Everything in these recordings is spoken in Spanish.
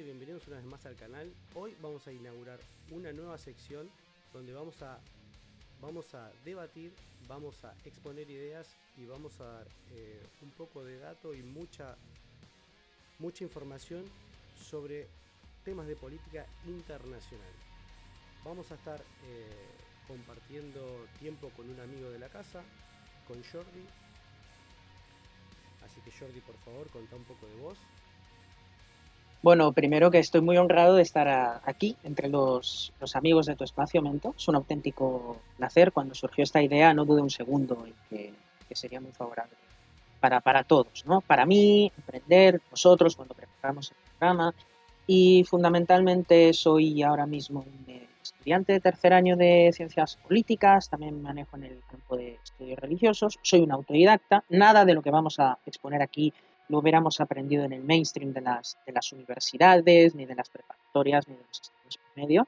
Bienvenidos una vez más al canal. Hoy vamos a inaugurar una nueva sección donde vamos a, vamos a debatir, vamos a exponer ideas y vamos a dar eh, un poco de dato y mucha, mucha información sobre temas de política internacional. Vamos a estar eh, compartiendo tiempo con un amigo de la casa, con Jordi. Así que Jordi, por favor, contá un poco de vos. Bueno, primero que estoy muy honrado de estar aquí entre los, amigos de tu espacio, Mento. Es un auténtico placer. Cuando surgió esta idea, no dudé un segundo en que, sería muy favorable para, para todos, ¿no? Para mí, emprender, nosotros, cuando preparamos el programa. Y fundamentalmente soy ahora mismo un estudiante de tercer año de ciencias políticas, también manejo en el campo de estudios religiosos, soy un autodidacta, nada de lo que vamos a exponer aquí lo hubiéramos aprendido en el mainstream de las, de las universidades, ni de las preparatorias, ni de los estudios medio.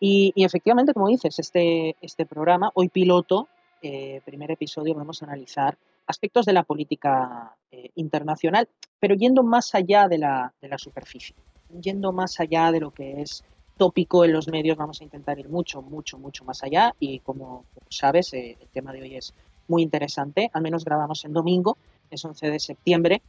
Y, y, efectivamente, como dices, este, este programa, hoy piloto, eh, primer episodio, vamos a analizar aspectos de la política eh, internacional, pero yendo más allá de la, de la superficie, yendo más allá de lo que es tópico en los medios, vamos a intentar ir mucho, mucho, mucho más allá. Y como, sabes, eh, el tema de hoy es muy interesante, al menos grabamos en domingo, es 11 de septiembre,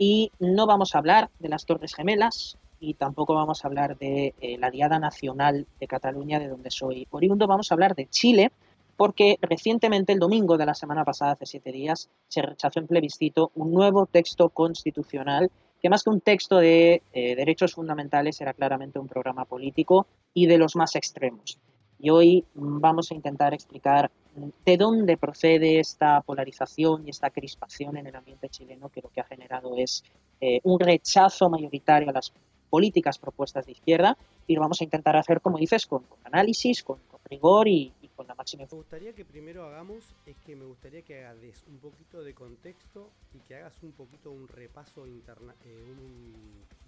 y no vamos a hablar de las Torres Gemelas y tampoco vamos a hablar de eh, la Diada Nacional de Cataluña, de donde soy oriundo. Vamos a hablar de Chile, porque recientemente, el domingo de la semana pasada, hace siete días, se rechazó en plebiscito un nuevo texto constitucional que más que un texto de eh, derechos fundamentales era claramente un programa político y de los más extremos. Y hoy vamos a intentar explicar de dónde procede esta polarización y esta crispación en el ambiente chileno, que lo que ha generado es eh, un rechazo mayoritario a las políticas propuestas de izquierda, y lo vamos a intentar hacer, como dices, con, análisis, con, rigor y, con la máxima. Me gustaría que primero hagamos, es que me gustaría que hagas un poquito de contexto y que hagas un poquito un repaso interna, eh,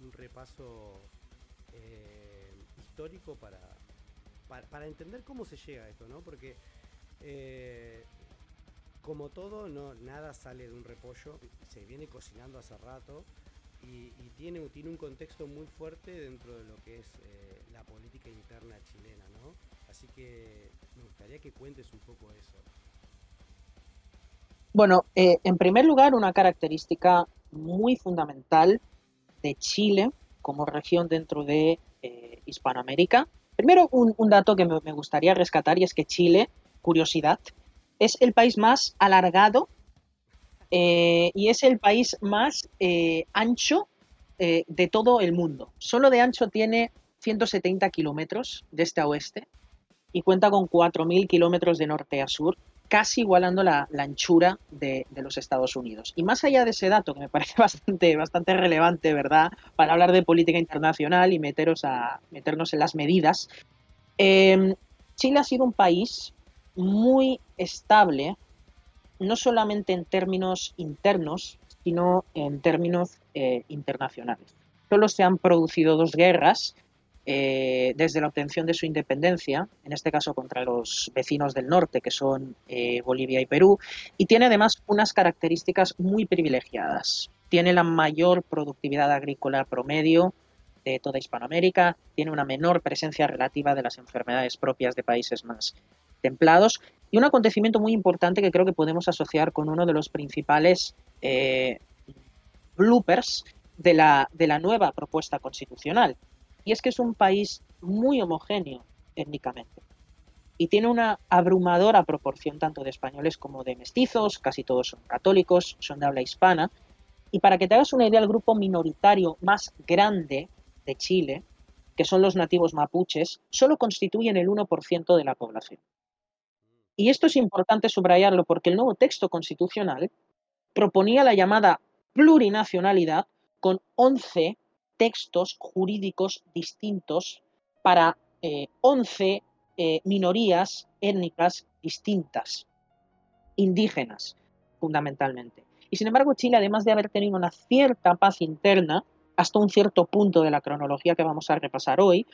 un, repaso eh, histórico para, para, para, entender cómo se llega a esto, ¿no? Porque eh, como todo, no, nada sale de un repollo, se viene cocinando hace rato y, tiene, tiene un contexto muy fuerte dentro de lo que es eh, la política interna chilena, ¿no? Así que me gustaría que cuentes un poco eso. Bueno, eh, en primer lugar, una característica muy fundamental de Chile como región dentro de Hispanoamérica. Primero, un, dato que me gustaría rescatar y es que Chile curiosidad, es el país más alargado eh, y es el país más eh, ancho eh, de todo el mundo. Solo de ancho tiene 170 kilómetros de este a oeste y cuenta con 4.000 kilómetros de norte a sur, casi igualando la, anchura de, los Estados Unidos. Y más allá de ese dato, que me parece bastante, bastante relevante, ¿verdad?, para hablar de política internacional y meteros a, meternos en las medidas, Chile ha sido un país muy estable, no solamente en términos internos, sino en términos eh, internacionales. Solo se han producido dos guerras eh, desde la obtención de su independencia, en este caso contra los vecinos del norte, que son eh, Bolivia y Perú, y tiene además unas características muy privilegiadas. Tiene la mayor productividad agrícola promedio de toda Hispanoamérica, tiene una menor presencia relativa de las enfermedades propias de países más templados y un acontecimiento muy importante que creo que podemos asociar con uno de los principales eh, bloopers de la, de la nueva propuesta constitucional. Y es que es un país muy homogéneo étnicamente y tiene una abrumadora proporción tanto de españoles como de mestizos, casi todos son católicos, son de habla hispana. Y para que te hagas una idea, el grupo minoritario más grande de Chile, que son los nativos mapuches, solo constituyen el 1% de la población. Y esto es importante subrayarlo porque el nuevo texto constitucional proponía la llamada plurinacionalidad con 11 textos jurídicos distintos para 11 eh, eh, minorías étnicas distintas, indígenas fundamentalmente. Y sin embargo, Chile, además de haber tenido una cierta paz interna, hasta un cierto punto de la cronología que vamos a repasar hoy,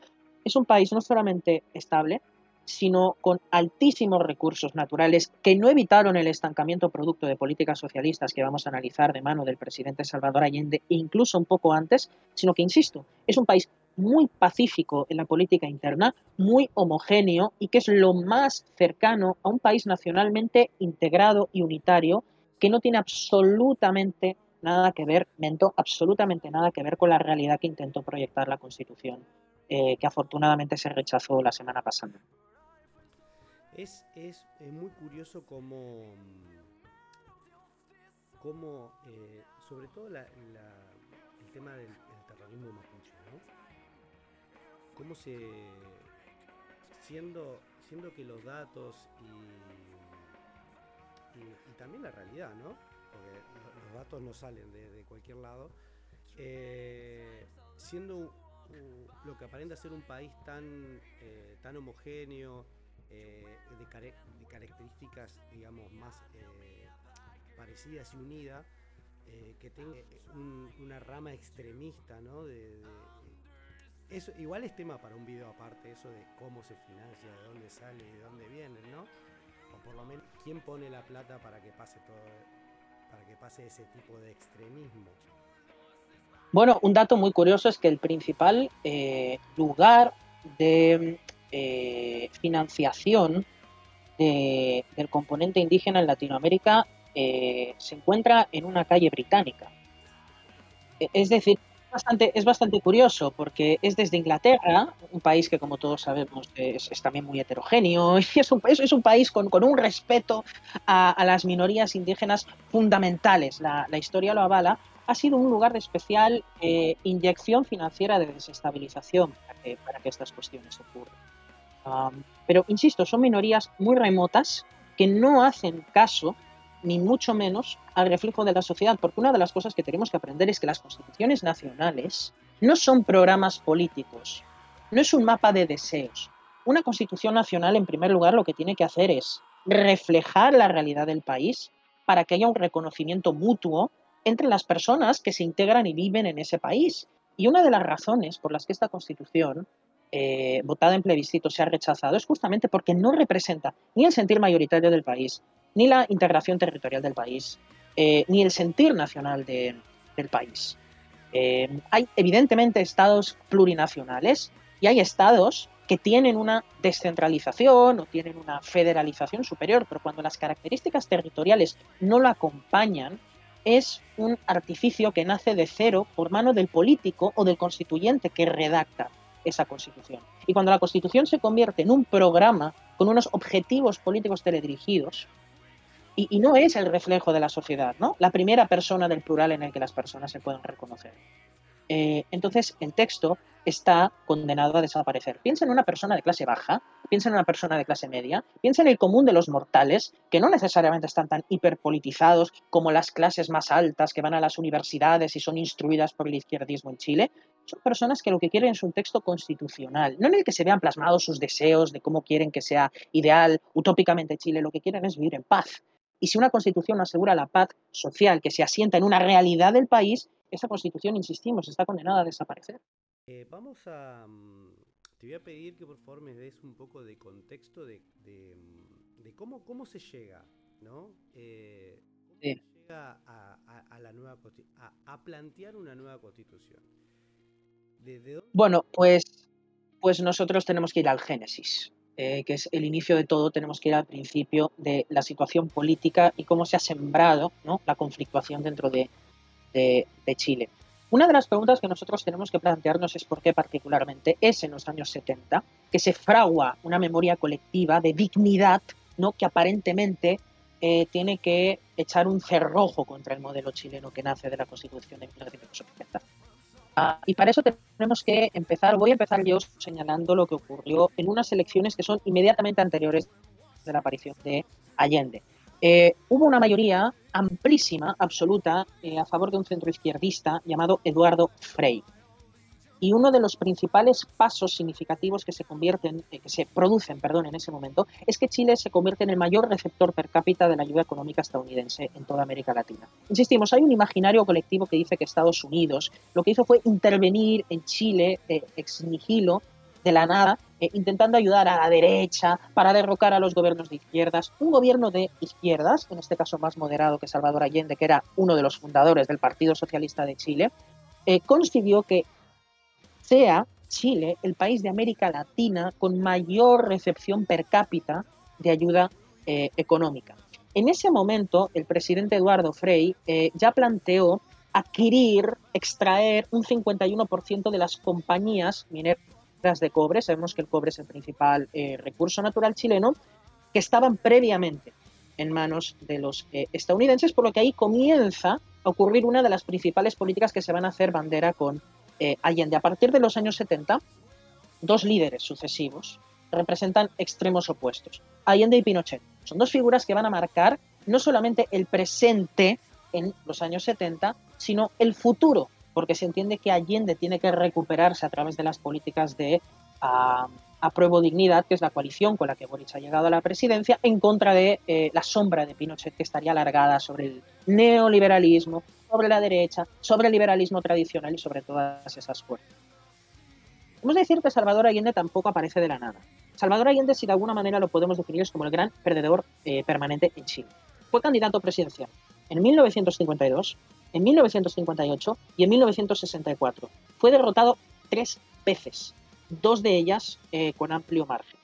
es un país no solamente estable, sino con altísimos recursos naturales que no evitaron el estancamiento producto de políticas socialistas que vamos a analizar de mano del presidente Salvador Allende e incluso un poco antes, sino que, insisto, es un país muy pacífico en la política interna, muy homogéneo y que es lo más cercano a un país nacionalmente integrado y unitario que no tiene absolutamente nada que ver, mento, absolutamente nada que ver con la realidad que intentó proyectar la Constitución, eh, que afortunadamente se rechazó la semana pasada. Es, es, muy curioso cómo, cómo eh, sobre todo el tema del, terrorismo mapuche, ¿no? Cómo se, siendo, siendo que los datos y, y, también la realidad, ¿no? Porque los datos no salen de, cualquier lado, eh, siendo lo que aparenta ser un país tan, eh, tan homogéneo, eh, de, características, digamos, más eh, parecidas y unidas, eh, que tenga una rama extremista, ¿no? De, eso, igual es tema para un video aparte, eso de cómo se financia, de dónde sale, de dónde viene, ¿no? O por lo menos, ¿quién pone la plata para que pase todo, para que pase ese tipo de extremismo? Bueno, un dato muy curioso es que el principal lugar de eh, financiación del componente indígena en Latinoamérica eh, se encuentra en una calle británica. E, es decir, bastante, es bastante curioso porque es desde Inglaterra, un país que como todos sabemos es, también muy heterogéneo y es un, un país con, un respeto a, las minorías indígenas fundamentales. La, la historia lo avala, ha sido un lugar de especial eh, inyección financiera de desestabilización para que estas cuestiones ocurran pero, insisto, son minorías muy remotas que no hacen caso, ni mucho menos, al reflejo de la sociedad, porque una de las cosas que tenemos que aprender es que las constituciones nacionales no son programas políticos, no es un mapa de deseos. Una constitución nacional, en primer lugar, lo que tiene que hacer es reflejar la realidad del país para que haya un reconocimiento mutuo entre las personas que se integran y viven en ese país. Y una de las razones por las que esta constitución eh, votada en plebiscito se ha rechazado es justamente porque no representa ni el sentir mayoritario del país, ni la integración territorial del país, eh, ni el sentir nacional del país. Eh, hay evidentemente estados plurinacionales y hay estados que tienen una descentralización o tienen una federalización superior, pero cuando las características territoriales no lo acompañan, es un artificio que nace de cero por mano del político o del constituyente que redacta esa constitución. Y cuando la constitución se convierte en un programa con unos objetivos políticos teledirigidos, y, no es el reflejo de la sociedad, ¿no? La primera persona del plural en el que las personas se pueden reconocer. Eh, entonces el texto está condenado a desaparecer. Piensa en una persona de clase baja, piensa en una persona de clase media, piensa en el común de los mortales, que no necesariamente están tan hiperpolitizados como las clases más altas que van a las universidades y son instruidas por el izquierdismo en Chile, son personas que lo que quieren es un texto constitucional, no en el que se vean plasmados sus deseos de cómo quieren que sea ideal, utópicamente Chile, lo que quieren es vivir en paz. Y si una constitución asegura la paz social que se asienta en una realidad del país, esa constitución, insistimos, está condenada a desaparecer. Eh, vamos a... Mm, te voy a pedir que por favor me des un poco de contexto de, mm, cómo, cómo se llega, ¿no? Eh, ¿Cómo se llega a, la nueva, a plantear una nueva constitución? Bueno, pues, pues nosotros tenemos que ir al Génesis, eh, que es el inicio de todo, tenemos que ir al principio de la situación política y cómo se ha sembrado la conflictuación dentro de, Chile. Una de las preguntas que nosotros tenemos que plantearnos es por qué particularmente es en los años 70 que se fragua una memoria colectiva de dignidad ¿no? que aparentemente eh, tiene que echar un cerrojo contra el modelo chileno que nace de la Constitución de 1980. Ah, y para eso tenemos que empezar, voy a empezar yo señalando lo que ocurrió en unas elecciones que son inmediatamente anteriores de la aparición de Allende. Eh, hubo una mayoría amplísima, absoluta, eh, a favor de un centro izquierdista llamado Eduardo Frei. Y uno de los principales pasos significativos que se convierten, eh, que se producen, perdón, en ese momento, es que Chile se convierte en el mayor receptor per cápita de la ayuda económica estadounidense en toda América Latina. Insistimos, hay un imaginario colectivo que dice que Estados Unidos lo que hizo fue intervenir en Chile eh, ex nihilo de la nada, eh, intentando ayudar a la derecha para derrocar a los gobiernos de izquierdas. Un gobierno de izquierdas, en este caso más moderado que Salvador Allende, que era uno de los fundadores del Partido Socialista de Chile, eh, consiguió que sea Chile el país de América Latina con mayor recepción per cápita de ayuda eh, económica. En ese momento, el presidente Eduardo Frei ya planteó adquirir, extraer un 51% de las compañías mineras de cobre, sabemos que el cobre es el principal eh, recurso natural chileno, que estaban previamente en manos de los eh, estadounidenses, por lo que ahí comienza a ocurrir una de las principales políticas que se van a hacer bandera con eh, Allende. A partir de los años 70, dos líderes sucesivos representan extremos opuestos, Allende y Pinochet. Son dos figuras que van a marcar no solamente el presente en los años 70, sino el futuro, porque se entiende que Allende tiene que recuperarse a través de las políticas de uh, apruebo dignidad, que es la coalición con la que Boric ha llegado a la presidencia, en contra de eh, la sombra de Pinochet que estaría alargada sobre el neoliberalismo, sobre la derecha, sobre el liberalismo tradicional y sobre todas esas fuerzas. Hemos de decir que Salvador Allende tampoco aparece de la nada. Salvador Allende, si de alguna manera lo podemos definir, es como el gran perdedor eh, permanente en Chile. Fue candidato presidencial en 1952, en 1958 y en 1964. Fue derrotado tres veces, dos de ellas eh, con amplio margen.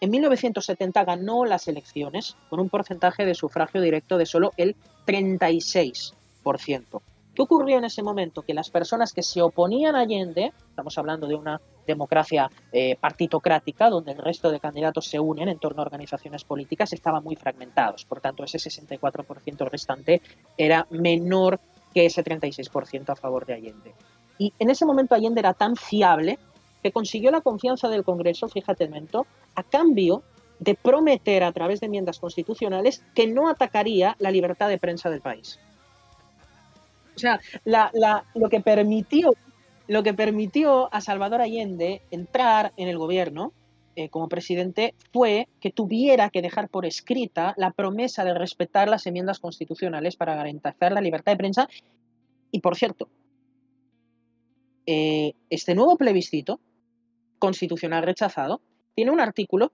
En 1970 ganó las elecciones con un porcentaje de sufragio directo de solo el 36%. ¿Qué ocurrió en ese momento? Que las personas que se oponían a Allende, estamos hablando de una democracia eh, partitocrática, donde el resto de candidatos se unen en torno a organizaciones políticas, estaban muy fragmentados. Por tanto, ese 64% restante era menor que ese 36% a favor de Allende. Y en ese momento Allende era tan fiable que consiguió la confianza del Congreso, fíjate, Mento, a cambio de prometer a través de enmiendas constitucionales que no atacaría la libertad de prensa del país. O sea, lo que permitió lo que permitió a Salvador Allende entrar en el gobierno eh, como presidente fue que tuviera que dejar por escrita la promesa de respetar las enmiendas constitucionales para garantizar la libertad de prensa. Y por cierto, eh, este nuevo plebiscito constitucional rechazado tiene un artículo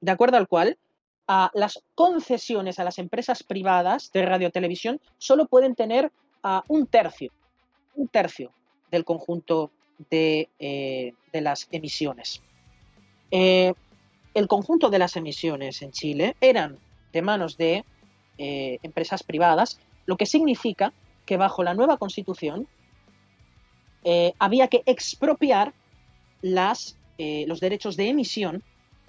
de acuerdo al cual a las concesiones a las empresas privadas de radiotelevisión solo pueden tener a un tercio, un tercio del conjunto de, eh, las emisiones. Eh, el conjunto de las emisiones en Chile eran de manos de eh, empresas privadas, lo que significa que bajo la nueva constitución había que expropiar las, los derechos de emisión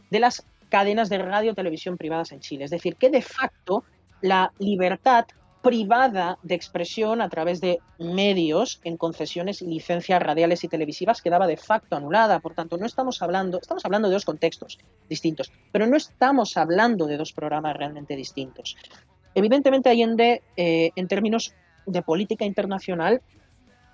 de las cadenas de radio televisión privadas en Chile. Es decir, que de facto la libertad privada de expresión a través de medios en concesiones y licencias radiales y televisivas quedaba de facto anulada. Por tanto, no estamos hablando, estamos hablando de dos contextos distintos, pero no estamos hablando de dos programas realmente distintos. Evidentemente, Allende, eh, en términos de política internacional,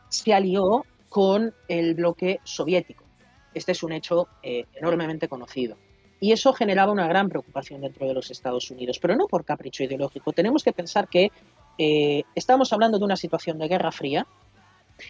se alió con el bloque soviético. Este es un hecho eh, enormemente conocido. Y eso generaba una gran preocupación dentro de los Estados Unidos, pero no por capricho ideológico. Tenemos que pensar que eh, estamos hablando de una situación de guerra fría,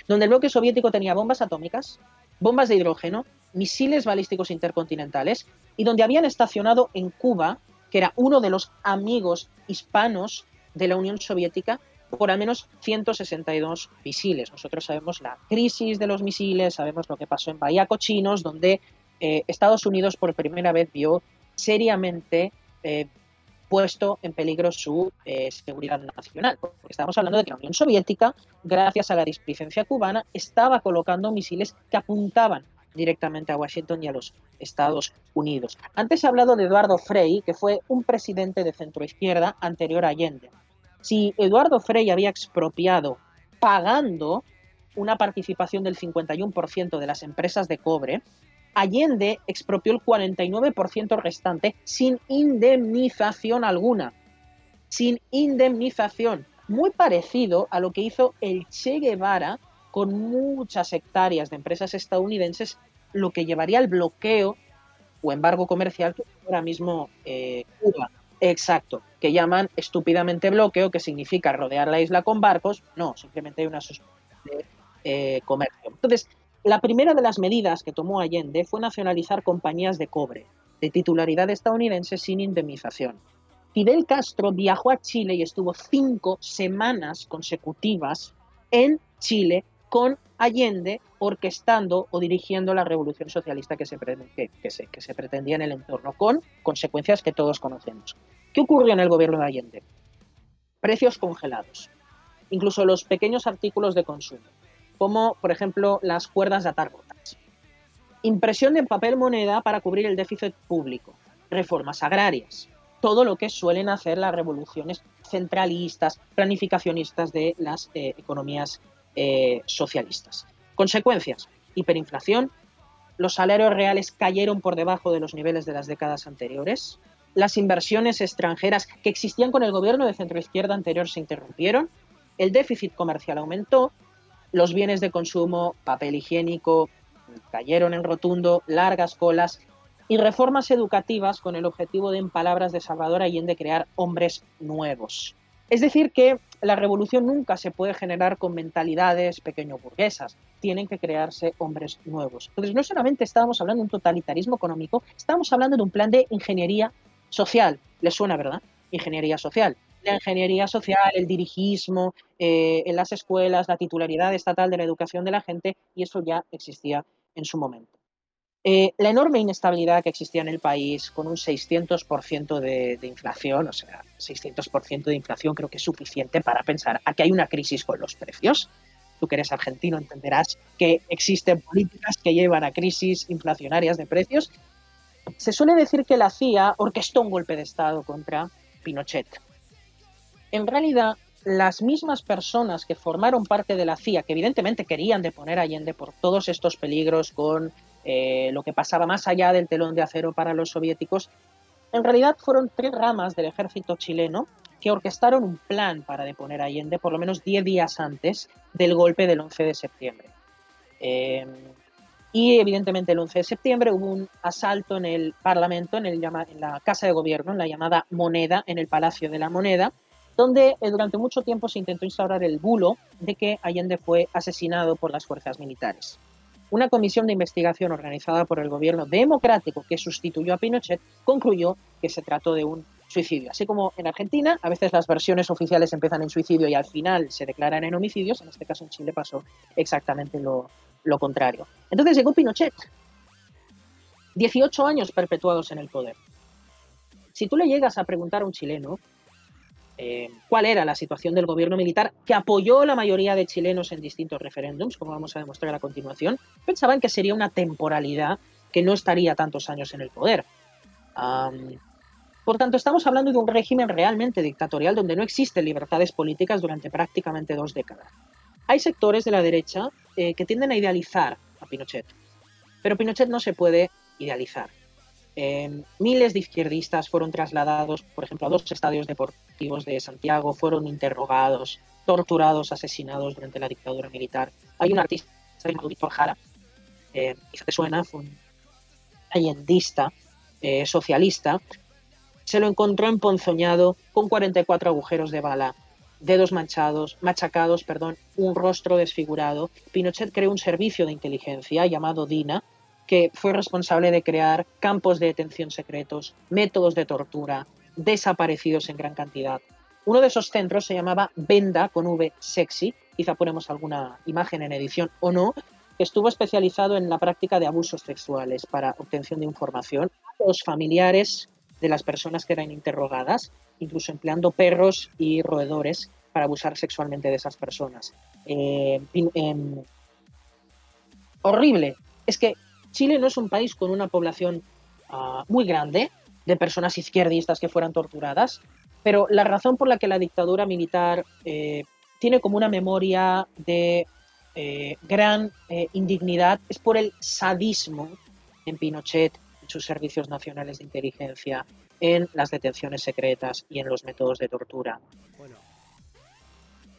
donde el bloque soviético tenía bombas atómicas, bombas de hidrógeno, misiles balísticos intercontinentales, y donde habían estacionado en Cuba, que era uno de los amigos hispanos de la Unión Soviética, por al menos 162 misiles. Nosotros sabemos la crisis de los misiles, sabemos lo que pasó en Bahía Cochinos, donde eh, Estados Unidos por primera vez vio seriamente eh, puesto en peligro su eh, seguridad nacional. Porque estamos hablando de que la Unión Soviética, gracias a la displicencia cubana, estaba colocando misiles que apuntaban directamente a Washington y a los Estados Unidos. Antes he hablado de Eduardo Frei, que fue un presidente de centroizquierda anterior a Allende. Si Eduardo Frei había expropiado pagando una participación del 51% de las empresas de cobre, Allende expropió el 49% restante sin indemnización alguna. Sin indemnización. Muy parecido a lo que hizo el Che Guevara con muchas hectáreas de empresas estadounidenses, lo que llevaría al bloqueo o embargo comercial que ahora mismo eh, Cuba. Exacto, que llaman estúpidamente bloqueo, que significa rodear la isla con barcos. No, simplemente hay una suspensión de eh, comercio. Entonces, la primera de las medidas que tomó Allende fue nacionalizar compañías de cobre, de titularidad estadounidense sin indemnización. Fidel Castro viajó a Chile y estuvo cinco semanas consecutivas en Chile con Allende orquestando o dirigiendo la revolución socialista que se, que se pretendía en el entorno, con consecuencias que todos conocemos. ¿Qué ocurrió en el gobierno de Allende? Precios congelados, incluso los pequeños artículos de consumo, como por ejemplo las cuerdas de atar botas. Impresión de papel moneda para cubrir el déficit público, reformas agrarias, todo lo que suelen hacer las revoluciones centralistas, planificacionistas de las eh, economías eh, socialistas. Consecuencias, hiperinflación, los salarios reales cayeron por debajo de los niveles de las décadas anteriores, las inversiones extranjeras que existían con el gobierno de centroizquierda anterior se interrumpieron, el déficit comercial aumentó, los bienes de consumo, papel higiénico, cayeron en rotundo, largas colas y reformas educativas con el objetivo de, en palabras de Salvador Allende, crear hombres nuevos. Es decir, que la revolución nunca se puede generar con mentalidades pequeño burguesas, tienen que crearse hombres nuevos. Entonces, no solamente estábamos hablando de un totalitarismo económico, estábamos hablando de un plan de ingeniería social. ¿Les suena, verdad? Ingeniería social. La ingeniería social, el dirigismo eh, en las escuelas, la titularidad estatal de la educación de la gente, y eso ya existía en su momento. Eh, la enorme inestabilidad que existía en el país, con un 600% de, de, inflación, o sea, 600% de inflación creo que es suficiente para pensar a que hay una crisis con los precios. Tú que eres argentino entenderás que existen políticas que llevan a crisis inflacionarias de precios. Se suele decir que la CIA orquestó un golpe de Estado contra Pinochet. En realidad, las mismas personas que formaron parte de la CIA, que evidentemente querían deponer a Allende por todos estos peligros con eh, lo que pasaba más allá del telón de acero para los soviéticos, en realidad fueron tres ramas del ejército chileno que orquestaron un plan para deponer a Allende por lo menos diez días antes del golpe del 11 de septiembre. Eh, y evidentemente el 11 de septiembre hubo un asalto en el Parlamento, en, el, en la Casa de Gobierno, en la llamada Moneda, en el Palacio de la Moneda, donde eh, durante mucho tiempo se intentó instaurar el bulo de que Allende fue asesinado por las fuerzas militares. Una comisión de investigación organizada por el gobierno democrático que sustituyó a Pinochet concluyó que se trató de un suicidio. Así como en Argentina, a veces las versiones oficiales empiezan en suicidio y al final se declaran en homicidios, en este caso en Chile pasó exactamente lo, lo contrario. Entonces llegó Pinochet. 18 años perpetuados en el poder. Si tú le llegas a preguntar a un chileno eh, cuál era la situación del gobierno militar que apoyó la mayoría de chilenos en distintos referéndums, como vamos a demostrar a continuación, pensaban que sería una temporalidad que no estaría tantos años en el poder. por tanto, estamos hablando de un régimen realmente dictatorial donde no existen libertades políticas durante prácticamente dos décadas. Hay sectores de la derecha eh, que tienden a idealizar a Pinochet, pero Pinochet no se puede idealizar. Eh, miles de izquierdistas fueron trasladados, por ejemplo, a dos estadios deportivos de Santiago, fueron interrogados, torturados, asesinados durante la dictadura militar. Hay un artista llamado Víctor Jara, eh, que suena, fue un allendista, eh, socialista, se lo encontró emponzoñado con 44 agujeros de bala, dedos manchados, machacados, perdón, un rostro desfigurado. Pinochet creó un servicio de inteligencia llamado DINA, que fue responsable de crear campos de detención secretos, métodos de tortura, desaparecidos en gran cantidad. Uno de esos centros se llamaba Venda con V Sexy, quizá ponemos alguna imagen en edición o no, que estuvo especializado en la práctica de abusos sexuales para obtención de información a los familiares de las personas que eran interrogadas, incluso empleando perros y roedores para abusar sexualmente de esas personas. Eh, horrible. Es que Chile no es un país con una población ah, muy grande de personas izquierdistas que fueran torturadas, pero la razón por la que la dictadura militar eh, tiene como una memoria de eh, gran eh, indignidad es por el sadismo en Pinochet, en sus servicios nacionales de inteligencia, en las detenciones secretas y en los métodos de tortura.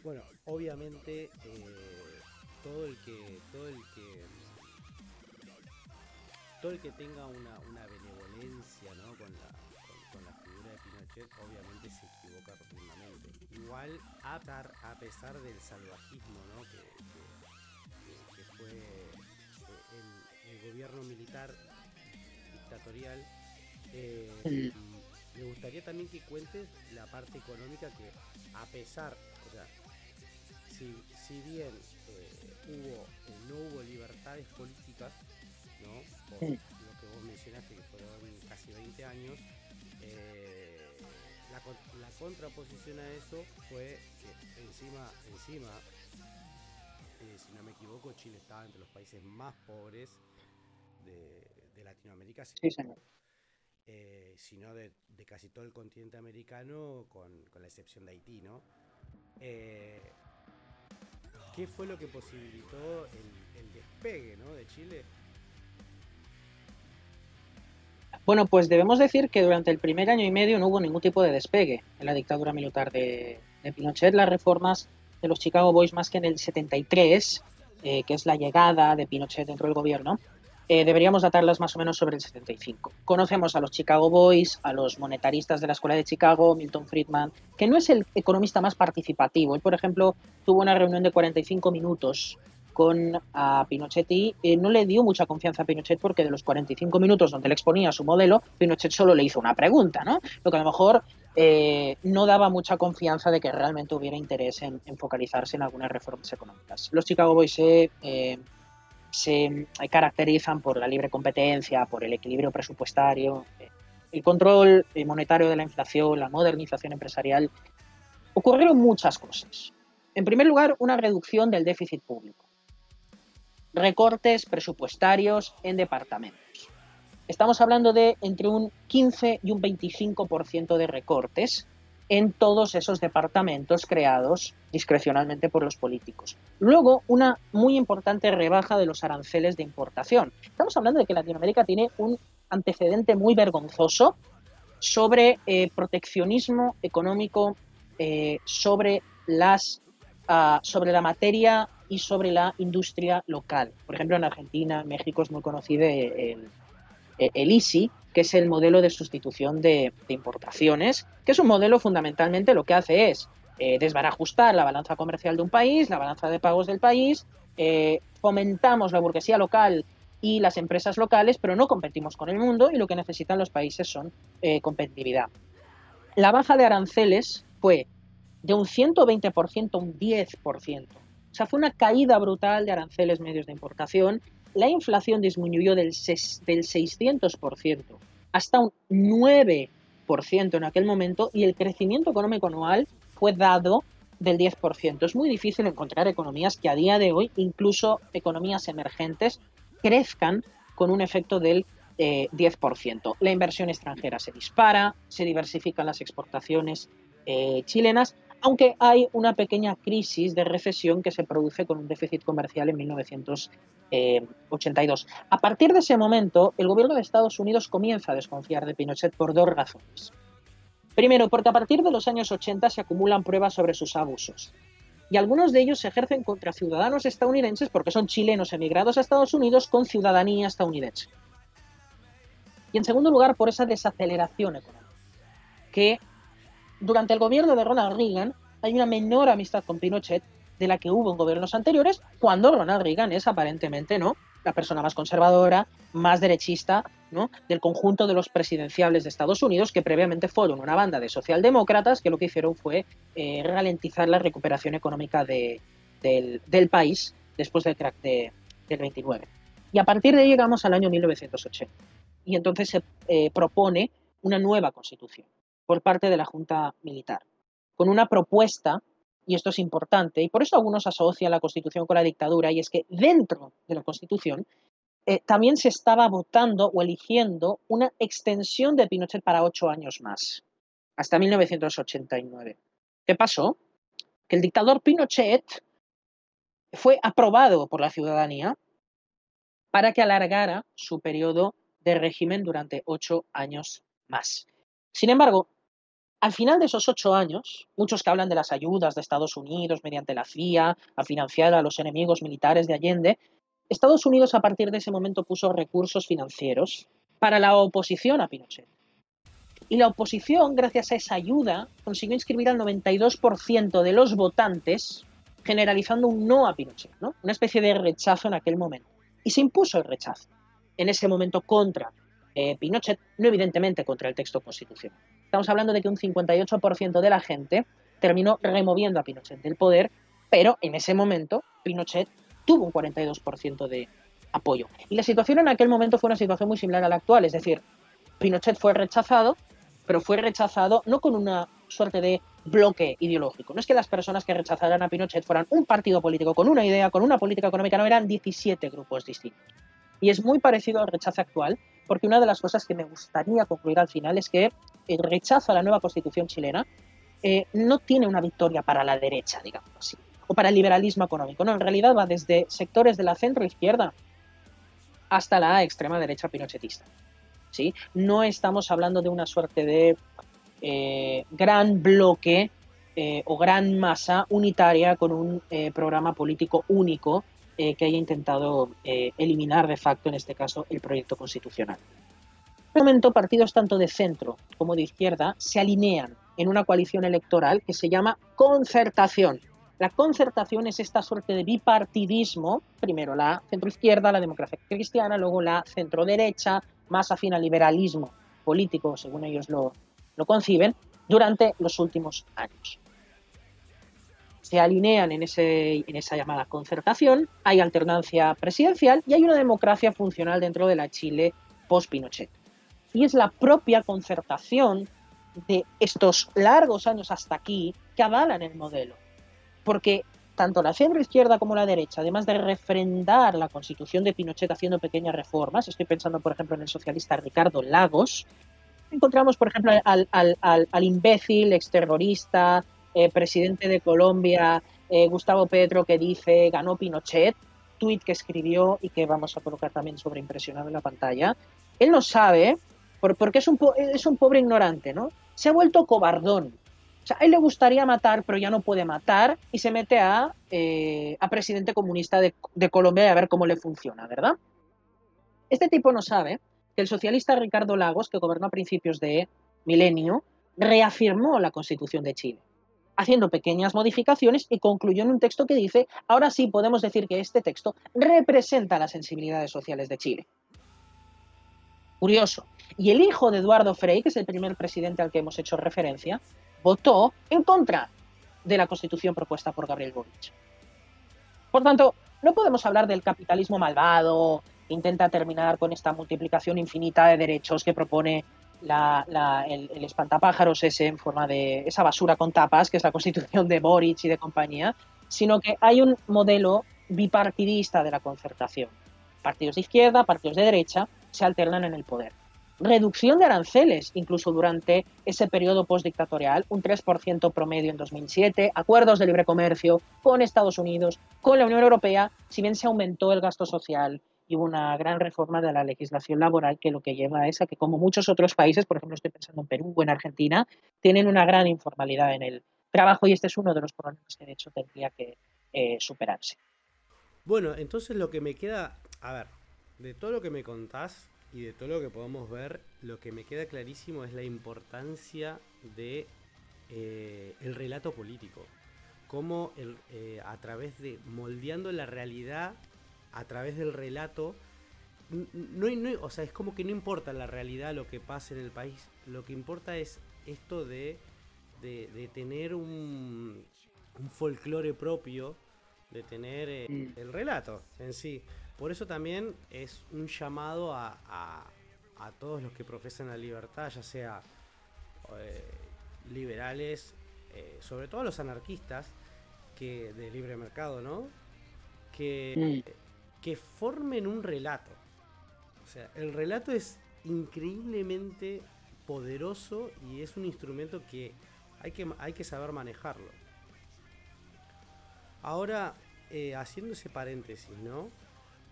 Bueno, obviamente todo el que todo el que tenga una, una benevolencia ¿no? con, la, con, la figura de Pinochet obviamente se equivoca profundamente. Igual a, a pesar del salvajismo ¿no? que, que, fue gobierno militar dictatorial. Eh, me gustaría también que cuentes la parte económica que a pesar, o sea, si, bien eh, hubo, no hubo libertades políticas, ¿no? Por lo que vos mencionaste que fueron casi 20 años, la, la, contraposición a eso fue que encima, encima eh, si no me equivoco, Chile estaba entre los países más pobres de, Latinoamérica, sí, señor. Eh, sino de, casi todo el continente americano, con, la excepción de Haití, ¿no? Eh, ¿Qué fue lo que posibilitó el, despegue de Chile? Bueno, pues debemos decir que durante el primer año y medio no hubo ningún tipo de despegue en la dictadura militar de, Pinochet. Las reformas de los Chicago Boys más que en el 73, eh, que es la llegada de Pinochet dentro del gobierno, eh, deberíamos datarlas más o menos sobre el 75. Conocemos a los Chicago Boys, a los monetaristas de la Escuela de Chicago, Milton Friedman, que no es el economista más participativo. Él, por ejemplo, tuvo una reunión de 45 minutos con a Pinochet y eh, no le dio mucha confianza a Pinochet porque de los 45 minutos donde le exponía su modelo, Pinochet solo le hizo una pregunta, ¿no? Lo que a lo mejor eh, no daba mucha confianza de que realmente hubiera interés en, focalizarse en algunas reformas económicas. Los Chicago Boys eh, se caracterizan por la libre competencia, por el equilibrio presupuestario, el control monetario de la inflación, la modernización empresarial. Ocurrieron muchas cosas. En primer lugar, una reducción del déficit público recortes presupuestarios en departamentos. Estamos hablando de entre un 15 y un 25% de recortes en todos esos departamentos creados discrecionalmente por los políticos. Luego, una muy importante rebaja de los aranceles de importación. Estamos hablando de que Latinoamérica tiene un antecedente muy vergonzoso sobre eh, proteccionismo económico, eh, sobre, las, ah, sobre la materia y sobre la industria local. Por ejemplo, en Argentina, en México es muy conocido el, el ISI, que es el modelo de sustitución de, importaciones, que es un modelo fundamentalmente lo que hace es eh, desbarajustar la balanza comercial de un país, la balanza de pagos del país, eh, fomentamos la burguesía local y las empresas locales, pero no competimos con el mundo y lo que necesitan los países son eh, competitividad. La baja de aranceles fue de un 120% a un 10%. Sea, fue una caída brutal de aranceles medios de importación. La inflación disminuyó del, del 600% hasta un 9% en aquel momento y el crecimiento económico anual fue dado del 10%. Es muy difícil encontrar economías que a día de hoy, incluso economías emergentes, crezcan con un efecto del 10%. Eh, La inversión extranjera se dispara, se diversifican las exportaciones eh, chilenas aunque hay una pequeña crisis de recesión que se produce con un déficit comercial en 1982. A partir de ese momento, el gobierno de Estados Unidos comienza a desconfiar de Pinochet por dos razones. Primero, porque a partir de los años 80 se acumulan pruebas sobre sus abusos. Y algunos de ellos se ejercen contra ciudadanos estadounidenses porque son chilenos emigrados a Estados Unidos con ciudadanía estadounidense. Y en segundo lugar, por esa desaceleración económica, que durante el gobierno de Ronald Reagan hay una menor amistad con Pinochet de la que hubo en gobiernos anteriores, cuando Ronald Reagan es aparentemente no la persona más conservadora, más derechista ¿no? del conjunto de los presidenciables de Estados Unidos, que previamente fueron una banda de socialdemócratas que lo que hicieron fue eh, ralentizar la recuperación económica del, país después del crack de, del 29. Y a partir de ahí llegamos al año 1980. Y entonces se eh, propone una nueva constitución por parte de la Junta Militar, con una propuesta, y esto es importante, y por eso algunos asocian la Constitución con la dictadura, y es que dentro de la Constitución eh, también se estaba votando o eligiendo una extensión de Pinochet para ocho años más, hasta 1989. ¿Qué pasó? Que el dictador Pinochet fue aprobado por la ciudadanía para que alargara su periodo de régimen durante ocho años más. Sin embargo, al final de esos ocho años, muchos que hablan de las ayudas de Estados Unidos mediante la CIA a financiar a los enemigos militares de Allende, Estados Unidos a partir de ese momento puso recursos financieros para la oposición a Pinochet. Y la oposición, gracias a esa ayuda, consiguió inscribir al 92% de los votantes, generalizando un no a Pinochet, ¿no? una especie de rechazo en aquel momento. Y se impuso el rechazo. en ese momento contra eh, Pinochet, no evidentemente contra el texto constitucional. Estamos hablando de que un 58% de la gente terminó removiendo a Pinochet del poder, pero en ese momento Pinochet tuvo un 42% de apoyo. Y la situación en aquel momento fue una situación muy similar a la actual, es decir, Pinochet fue rechazado, pero fue rechazado no con una suerte de bloque ideológico. No es que las personas que rechazaran a Pinochet fueran un partido político con una idea, con una política económica, no, eran 17 grupos distintos. Y es muy parecido al rechazo actual, porque una de las cosas que me gustaría concluir al final es que el rechazo a la nueva constitución chilena eh, no tiene una victoria para la derecha, digamos así, o para el liberalismo económico. No, en realidad va desde sectores de la centro izquierda hasta la extrema derecha pinochetista. ¿sí? No estamos hablando de una suerte de eh, gran bloque eh, o gran masa unitaria con un programa político único que haya intentado eliminar de facto, en este caso, el proyecto constitucional. En este momento, partidos tanto de centro como de izquierda se alinean en una coalición electoral que se llama concertación. La concertación es esta suerte de bipartidismo, primero la centroizquierda, la democracia cristiana, luego la centroderecha, más afín al liberalismo político, según ellos lo, lo conciben, durante los últimos años. Se alinean en, ese, en esa llamada concertación, hay alternancia presidencial y hay una democracia funcional dentro de la Chile post-Pinochet. Y es la propia concertación de estos largos años hasta aquí que avalan el modelo. Porque tanto la centro izquierda como la derecha, además de refrendar la constitución de Pinochet haciendo pequeñas reformas, estoy pensando por ejemplo en el socialista Ricardo Lagos, encontramos por ejemplo al, al, imbécil, exterrorista, eh, presidente de Colombia, eh, Gustavo Petro, que dice ganó Pinochet, tuit que escribió y que vamos a colocar también sobreimpresionado en la pantalla. Él no sabe, porque es un, es un pobre ignorante, ¿no? se ha vuelto cobardón. O sea, él le gustaría matar, pero ya no puede matar y se mete a, eh, a presidente comunista de, de Colombia y a ver cómo le funciona, ¿verdad? Este tipo no sabe que el socialista Ricardo Lagos, que gobernó a principios de milenio, reafirmó la constitución de Chile, haciendo pequeñas modificaciones y concluyó en un texto que dice, ahora sí podemos decir que este texto representa las sensibilidades sociales de Chile. Curioso. Y el hijo de Eduardo Frei, que es el primer presidente al que hemos hecho referencia, votó en contra de la constitución propuesta por Gabriel Boric. Por tanto, no podemos hablar del capitalismo malvado, intenta terminar con esta multiplicación infinita de derechos que propone el, el, espantapájaros ese en forma de esa basura con tapas, que es la constitución de Boric y de compañía, sino que hay un modelo bipartidista de la concertación. Partidos de izquierda, partidos de derecha, se alternan en el poder. Reducción de aranceles, incluso durante ese periodo postdictatorial, un 3% promedio en 2007, acuerdos de libre comercio con Estados Unidos, con la Unión Europea, si bien se aumentó el gasto social y una gran reforma de la legislación laboral que lo que lleva es a que, como muchos otros países, por ejemplo, estoy pensando en Perú o en Argentina, tienen una gran informalidad en el trabajo y este es uno de los problemas que de hecho tendría que eh, superarse. Bueno, entonces lo que me queda, a ver, de todo lo que me contás y de todo lo que podemos ver, lo que me queda clarísimo es la importancia de eh, el relato político. Cómo el, eh, a través de moldeando la realidad a través del relato, no, no, o sea, es como que no importa la realidad lo que pase en el país, lo que importa es esto de, de, tener un, un folclore propio, de tener eh, mm. el relato en sí. Por eso también es un llamado a, a, todos los que profesan la libertad, ya sea eh, liberales, eh, sobre todo a los anarquistas que de libre mercado, ¿no? Que, mm. Que formen un relato. O sea, el relato es increíblemente poderoso y es un instrumento que hay que, hay que saber manejarlo. Ahora, eh, haciendo ese paréntesis, ¿no?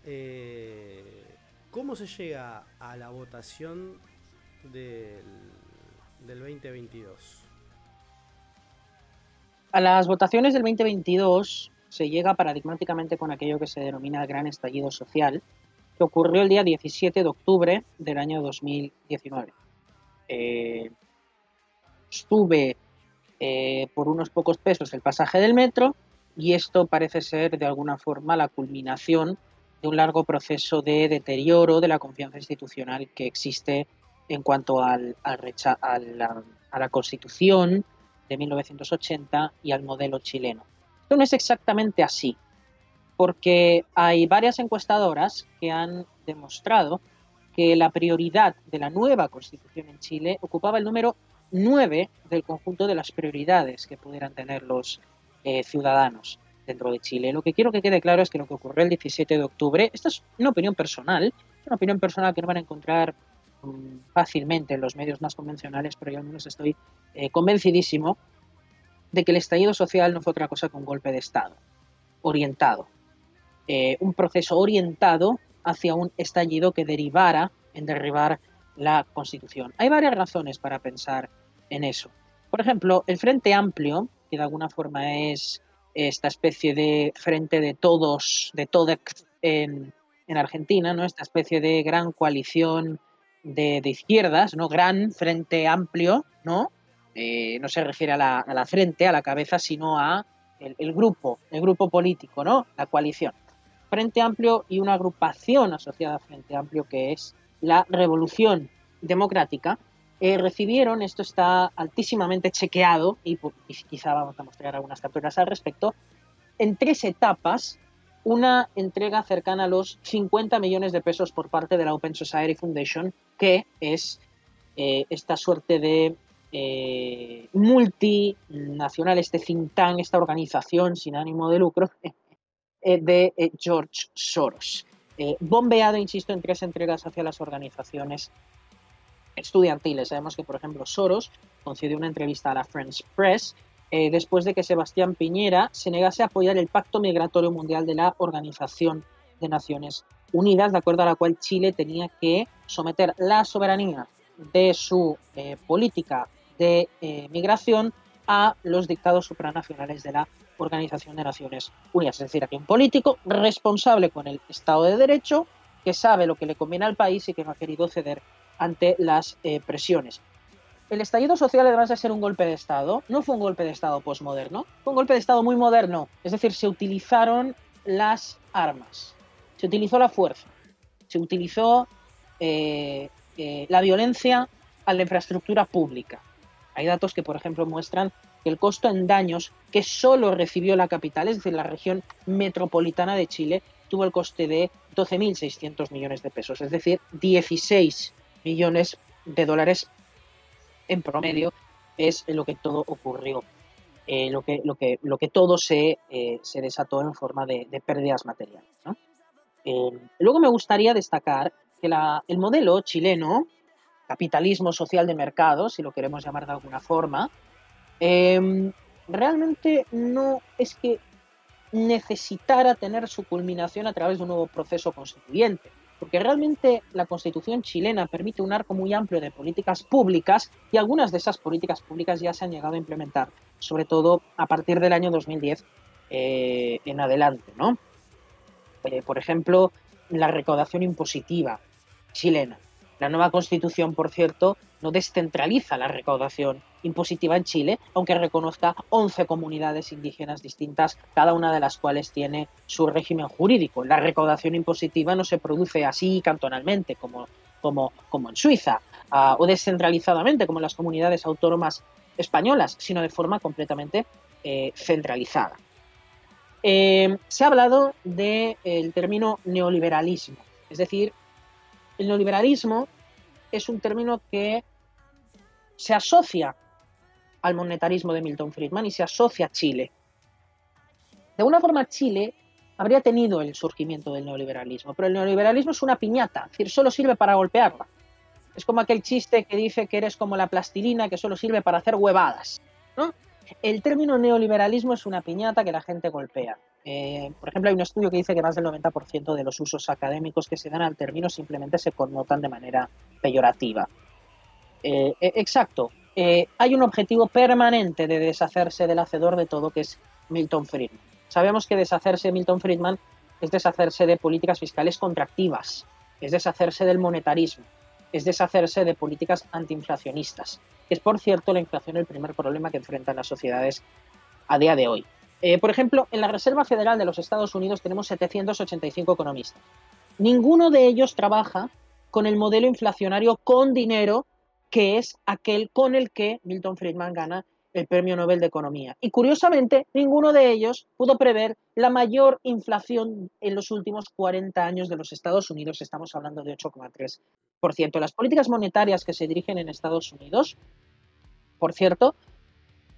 Eh, ¿Cómo se llega a la votación del, 2022? A las votaciones del 2022 se llega paradigmáticamente con aquello que se denomina gran estallido social, que ocurrió el día 17 de octubre del año 2019. Eh, estuve eh, por unos pocos pesos el pasaje del metro y esto parece ser de alguna forma la culminación de un largo proceso de deterioro de la confianza institucional que existe en cuanto al, al a, la, a la Constitución de 1980 y al modelo chileno. Esto no es exactamente así, porque hay varias encuestadoras que han demostrado que la prioridad de la nueva Constitución en Chile ocupaba el número 9 del conjunto de las prioridades que pudieran tener los eh, ciudadanos dentro de Chile. Lo que quiero que quede claro es que lo que ocurrió el 17 de octubre, esta es una opinión personal, una opinión personal que no van a encontrar mm, fácilmente en los medios más convencionales, pero yo al menos estoy eh, convencidísimo de que el estallido social no fue otra cosa que un golpe de Estado, orientado. Eh, un proceso orientado hacia un estallido que derivara en derribar la Constitución. Hay varias razones para pensar en eso. Por ejemplo, el Frente Amplio, que de alguna forma es esta especie de frente de todos, de Todex en, en Argentina, ¿no? esta especie de gran coalición de, de izquierdas, ¿no? gran frente amplio, ¿no? Eh, no se refiere a la, a la, frente, a la cabeza, sino a el, grupo, el grupo político, ¿no? la coalición. Frente Amplio y una agrupación asociada a Frente Amplio que es la Revolución Democrática, eh, recibieron, esto está altísimamente chequeado y, y, quizá vamos a mostrar algunas capturas al respecto, en tres etapas una entrega cercana a los 50 millones de pesos por parte de la Open Society Foundation, que es eh, esta suerte de eh, multinacional, este think tank, esta organización sin ánimo de lucro eh, de eh, George Soros. Bombeado, insisto, en tres entregas hacia las organizaciones estudiantiles. Sabemos que, por ejemplo, Soros concedió una entrevista a la French Press después de que Sebastián Piñera se negase a apoyar el Pacto Migratorio Mundial de la Organización de Naciones Unidas, de acuerdo a la cual Chile tenía que someter la soberanía de su política de eh, migración a los dictados supranacionales de la Organización de Naciones Unidas. Es decir, aquí un político responsable con el Estado de Derecho, que sabe lo que le conviene al país y que no ha querido ceder ante las eh, presiones. El estallido social, además de ser un golpe de Estado, no fue un golpe de Estado posmoderno, fue un golpe de Estado muy moderno. Es decir, se utilizaron las armas, se utilizó la fuerza, se utilizó eh, la violencia a la infraestructura pública. Hay datos que, por ejemplo, muestran que el costo en daños que solo recibió la capital, es decir, la región metropolitana de Chile, tuvo el coste de 12.600 millones de pesos, es decir, 16 millones de dólares en promedio es lo que todo ocurrió, eh, lo, que, lo, que, lo que todo se, eh, se desató en forma de, pérdidas materiales. Eh, luego me gustaría destacar que el modelo chileno, capitalismo social de mercado, si lo queremos llamar de alguna forma, realmente no es que necesitara tener su culminación a través de un nuevo proceso constituyente porque realmente la constitución chilena permite un arco muy amplio de políticas públicas y algunas de esas políticas públicas ya se han llegado a implementar, sobre todo a partir del año 2010 eh, en adelante. ¿no? Eh, por ejemplo, la recaudación impositiva chilena. La nueva constitución, por cierto, no descentraliza la recaudación impositiva en Chile, aunque reconozca 11 comunidades indígenas distintas, cada una de las cuales tiene su régimen jurídico. La recaudación impositiva no se produce así cantonalmente como, como, como en Suiza, uh, o descentralizadamente como en las comunidades autónomas españolas, sino de forma completamente eh, centralizada. Eh, se ha hablado del de, término neoliberalismo, es decir, el neoliberalismo es un término que se asocia al monetarismo de Milton Friedman y se asocia a Chile. De alguna forma Chile habría tenido el surgimiento del neoliberalismo, pero el neoliberalismo es una piñata, es decir, solo sirve para golpearla. Es como aquel chiste que dice que eres como la plastilina que solo sirve para hacer huevadas. ¿no? El término neoliberalismo es una piñata que la gente golpea. Eh, por ejemplo, hay un estudio que dice que más del 90% de los usos académicos que se dan al término simplemente se connotan de manera peyorativa. Eh, e, exacto, eh, hay un objetivo permanente de deshacerse del hacedor de todo, que es Milton Friedman. Sabemos que deshacerse de Milton Friedman es deshacerse de políticas fiscales contractivas, es deshacerse del monetarismo, es deshacerse de políticas antiinflacionistas. Es, por cierto, la inflación el primer problema que enfrentan las sociedades a día de hoy. Eh, por ejemplo, en la Reserva Federal de los Estados Unidos tenemos 785 economistas. Ninguno de ellos trabaja con el modelo inflacionario con dinero, que es aquel con el que Milton Friedman gana el Premio Nobel de Economía. Y curiosamente, ninguno de ellos pudo prever la mayor inflación en los últimos 40 años de los Estados Unidos. Estamos hablando de 8,3%. Las políticas monetarias que se dirigen en Estados Unidos, por cierto,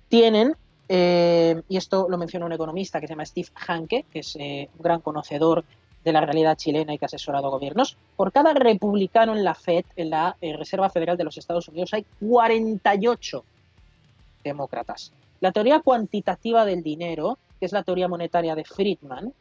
tienen, eh, y esto lo menciona un economista que se llama Steve Hanke, que es eh, un gran conocedor de la realidad chilena y que ha asesorado gobiernos. Por cada republicano en la Fed, en la eh, Reserva Federal de los Estados Unidos, hay 48 demócratas. La teoría cuantitativa del dinero, que es la teoría monetaria de Friedman,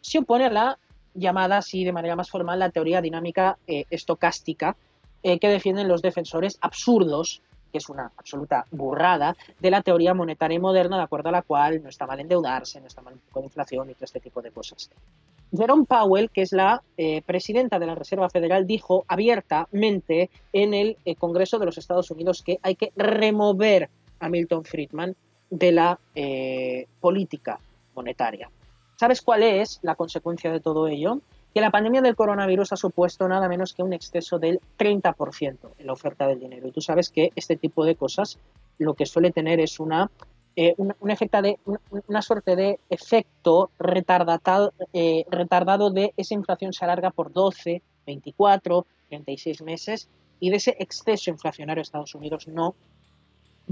se opone a la llamada así de manera más formal la teoría dinámica eh, estocástica eh, que defienden los defensores absurdos, que es una absoluta burrada, de la teoría monetaria moderna, de acuerdo a la cual no está mal endeudarse, no está mal de inflación y todo este tipo de cosas. Jerome Powell, que es la eh, presidenta de la Reserva Federal, dijo abiertamente en el Congreso de los Estados Unidos que hay que remover a Milton Friedman de la eh, política monetaria. ¿Sabes cuál es la consecuencia de todo ello? Que la pandemia del coronavirus ha supuesto nada menos que un exceso del 30% en la oferta del dinero. Y tú sabes que este tipo de cosas lo que suele tener es una, eh, una, suerte de efecto retardado, eh, retardado de esa inflación se alarga por 12, 24, 36 meses y de ese exceso inflacionario Estados Unidos no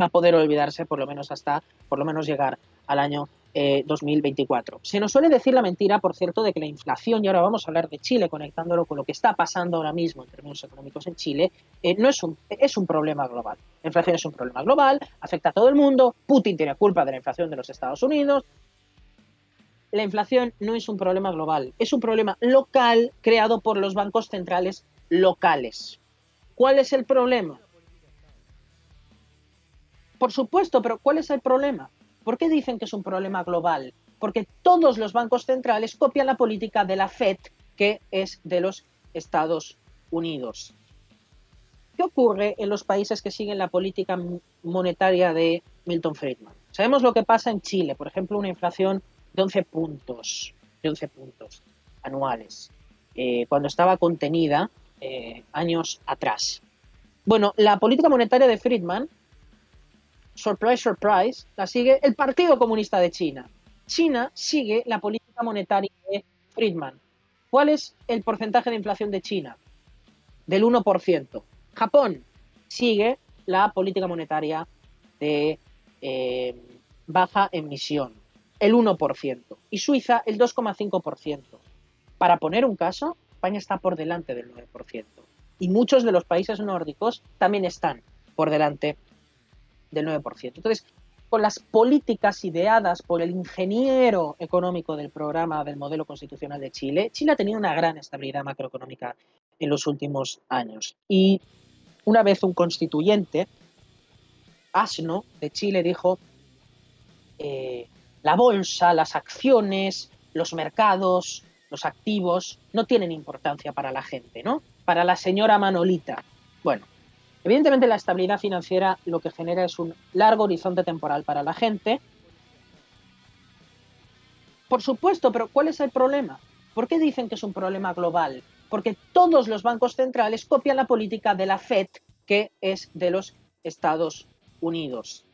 va a poder olvidarse por lo menos hasta, por lo menos llegar al año 2024. Eh, Se nos suele decir la mentira, por cierto, de que la inflación, y ahora vamos a hablar de Chile conectándolo con lo que está pasando ahora mismo en términos económicos en Chile, eh, no es un, es un problema global. La inflación es un problema global, afecta a todo el mundo, Putin tiene culpa de la inflación de los Estados Unidos. La inflación no es un problema global, es un problema local creado por los bancos centrales locales. ¿Cuál es el problema? Por supuesto, pero ¿cuál es el problema? ¿Por qué dicen que es un problema global? Porque todos los bancos centrales copian la política de la Fed, que es de los Estados Unidos. ¿Qué ocurre en los países que siguen la política monetaria de Milton Friedman? Sabemos lo que pasa en Chile, por ejemplo, una inflación de 11 puntos, de 11 puntos anuales, eh, cuando estaba contenida eh, años atrás. Bueno, la política monetaria de Friedman surprise, surprise, la sigue el Partido Comunista de China. China sigue la política monetaria de Friedman. ¿Cuál es el porcentaje de inflación de China? Del 1%. Japón sigue la política monetaria de eh, baja emisión, el 1%. Y Suiza el 2,5%. Para poner un caso, España está por delante del 9%. Y muchos de los países nórdicos también están por delante del 9%. Entonces, con las políticas ideadas por el ingeniero económico del programa del modelo constitucional de Chile, Chile ha tenido una gran estabilidad macroeconómica en los últimos años. Y una vez un constituyente, Asno, de Chile, dijo, eh, la bolsa, las acciones, los mercados, los activos, no tienen importancia para la gente, ¿no? Para la señora Manolita. Bueno, Evidentemente la estabilidad financiera lo que genera es un largo horizonte temporal para la gente. Por supuesto, pero ¿cuál es el problema? ¿Por qué dicen que es un problema global? Porque todos los bancos centrales copian la política de la Fed, que es de los Estados Unidos.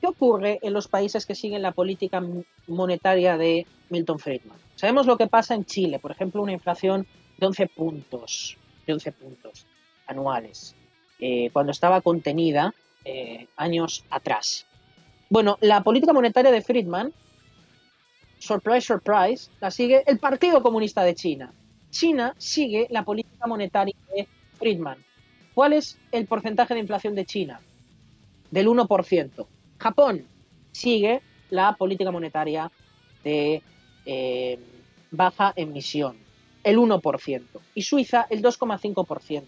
¿Qué ocurre en los países que siguen la política monetaria de Milton Friedman? Sabemos lo que pasa en Chile, por ejemplo, una inflación de 11 puntos, de 11 puntos anuales. Eh, cuando estaba contenida eh, años atrás. Bueno, la política monetaria de Friedman, surprise, surprise, la sigue el Partido Comunista de China. China sigue la política monetaria de Friedman. ¿Cuál es el porcentaje de inflación de China? Del 1%. Japón sigue la política monetaria de eh, baja emisión, el 1%. Y Suiza el 2,5%.